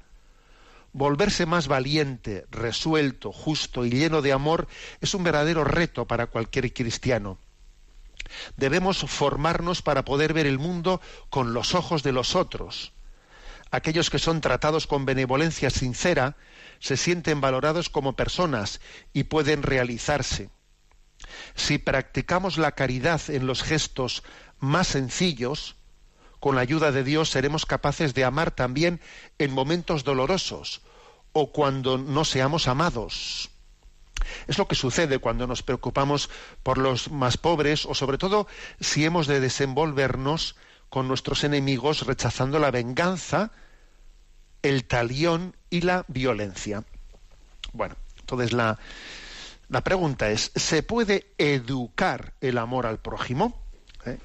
Volverse más valiente, resuelto, justo y lleno de amor es un verdadero reto para cualquier cristiano. Debemos formarnos para poder ver el mundo con los ojos de los otros. Aquellos que son tratados con benevolencia sincera se sienten valorados como personas y pueden realizarse. Si practicamos la caridad en los gestos más sencillos, con la ayuda de Dios seremos capaces de amar también en momentos dolorosos o cuando no seamos amados. Es lo que sucede cuando nos preocupamos por los más pobres o sobre todo si hemos de desenvolvernos con nuestros enemigos rechazando la venganza, el talión y la violencia. Bueno, entonces la, la pregunta es, ¿se puede educar el amor al prójimo? ¿Eh?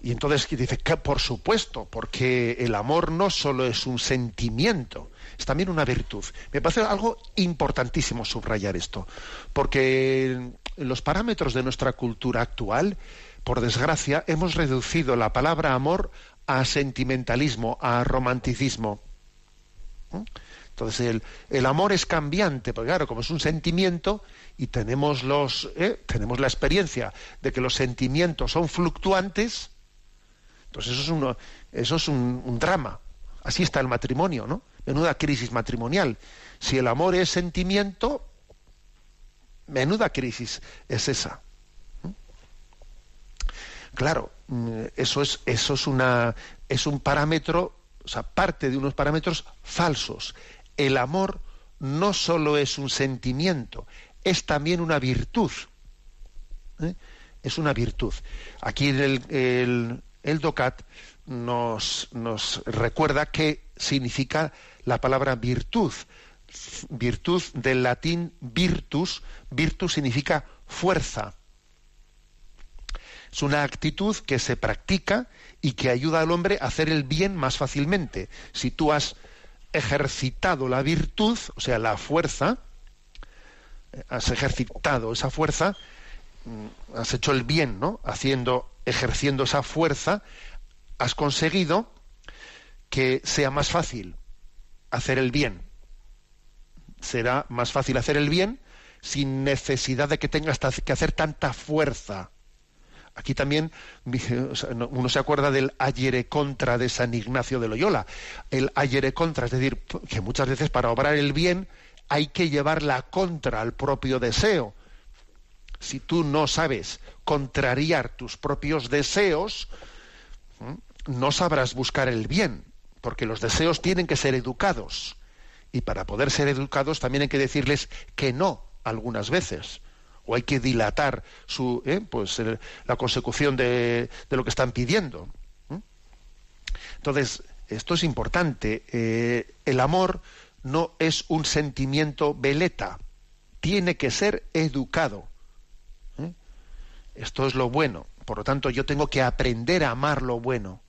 Y entonces dice que por supuesto, porque el amor no solo es un sentimiento, es también una virtud. Me parece algo importantísimo subrayar esto, porque los parámetros de nuestra cultura actual, por desgracia, hemos reducido la palabra amor a sentimentalismo, a romanticismo. ¿Mm? Entonces el, el, amor es cambiante, porque claro, como es un sentimiento y tenemos los ¿eh? tenemos la experiencia de que los sentimientos son fluctuantes, entonces eso es, uno, eso es un, drama. Así está el matrimonio, ¿no? Menuda crisis matrimonial. Si el amor es sentimiento, menuda crisis es esa. Claro, mm, eso es, eso es una, es un parámetro, o sea, parte de unos parámetros falsos. El amor no solo es un sentimiento, es también una virtud. ¿eh? Es una virtud. Aquí en el, el DOCAT nos, recuerda qué significa la palabra virtud. Virtud del latín virtus, virtus significa fuerza. Es una actitud que se practica y que ayuda al hombre a hacer el bien más fácilmente. Si tú has ejercitado la virtud, o sea, la fuerza, has ejercitado esa fuerza, has hecho el bien, ¿no? Haciendo ejerciendo esa fuerza, has conseguido que sea más fácil hacer el bien. Será más fácil hacer el bien sin necesidad de que tengas que hacer tanta fuerza. Aquí también uno se acuerda del ayere contra de San Ignacio de Loyola. El ayere contra, es decir, que muchas veces para obrar el bien hay que llevar la contra al propio deseo si tú no sabes contrariar tus propios deseos, no sabrás buscar el bien, porque los deseos tienen que ser educados. Y para poder ser educados también hay que decirles que no algunas veces. O hay que dilatar su, ¿eh? pues, la consecución de, lo que están pidiendo. Entonces, esto es importante. Eh, el amor no es un sentimiento veleta. Tiene que ser educado. Esto es lo bueno. Por lo tanto, yo tengo que aprender a amar lo bueno.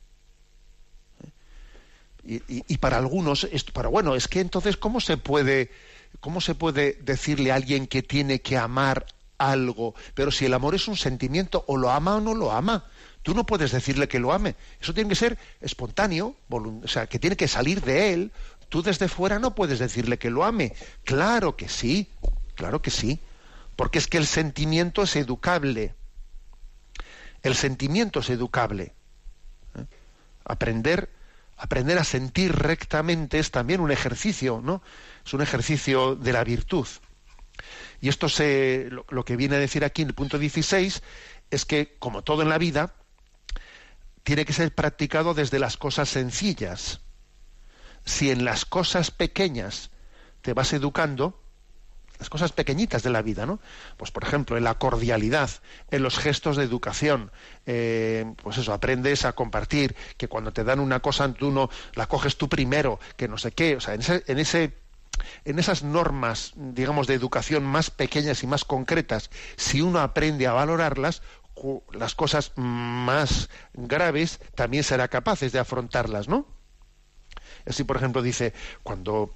Y, para algunos, para bueno, es que entonces, ¿cómo se puede, cómo se puede decirle a alguien que tiene que amar algo? Pero si el amor es un sentimiento, o lo ama o no lo ama. Tú no puedes decirle que lo ame. Eso tiene que ser espontáneo, o sea, que tiene que salir de él. Tú desde fuera no puedes decirle que lo ame. Claro que sí, claro que sí. Porque es que el sentimiento es educable. El sentimiento es educable. ¿eh? Aprender, aprender a sentir rectamente es también un ejercicio, ¿no? Es un ejercicio de la virtud. Y esto se, lo, lo que viene a decir aquí en el punto 16 es que, como todo en la vida, tiene que ser practicado desde las cosas sencillas. Si en las cosas pequeñas te vas educando, las cosas pequeñitas de la vida, ¿no? Pues por ejemplo, en la cordialidad, en los gestos de educación, eh, pues eso, aprendes a compartir, que cuando te dan una cosa tú no la coges tú primero, que no sé qué, o sea, en ese, en ese en esas normas, digamos, de educación más pequeñas y más concretas, si uno aprende a valorarlas, las cosas más graves también será capaces de afrontarlas, ¿no? Así, por ejemplo, dice, cuando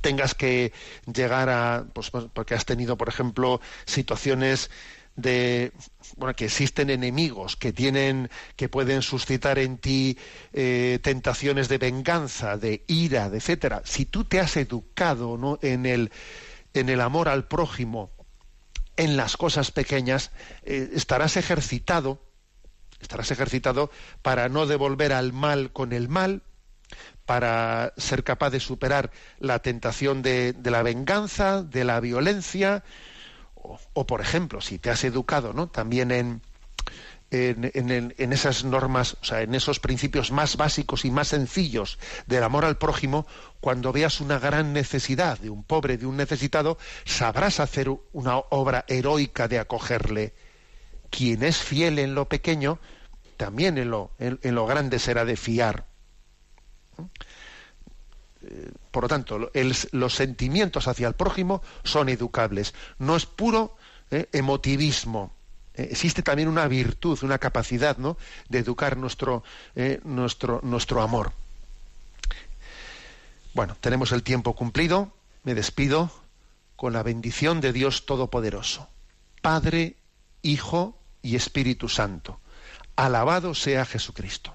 tengas que llegar a, pues, pues, porque has tenido, por ejemplo, situaciones de bueno que existen enemigos que tienen que pueden suscitar en ti eh, tentaciones de venganza de ira etcétera si tú te has educado ¿no? en el en el amor al prójimo en las cosas pequeñas eh, estarás ejercitado estarás ejercitado para no devolver al mal con el mal para ser capaz de superar la tentación de, la venganza, de la violencia, o, por ejemplo, si te has educado ¿no? también en, en, esas normas, o sea, en esos principios más básicos y más sencillos del amor al prójimo, cuando veas una gran necesidad de un pobre, de un necesitado, sabrás hacer una obra heroica de acogerle. Quien es fiel en lo pequeño, también en lo, en lo grande será de fiar por lo tanto, los sentimientos hacia el prójimo son educables. No es puro eh, emotivismo. Eh, existe también una virtud, una capacidad ¿no? de educar nuestro, eh, nuestro, nuestro amor. Bueno, tenemos el tiempo cumplido. Me despido con la bendición de Dios Todopoderoso. Padre, Hijo y Espíritu Santo. Alabado sea Jesucristo.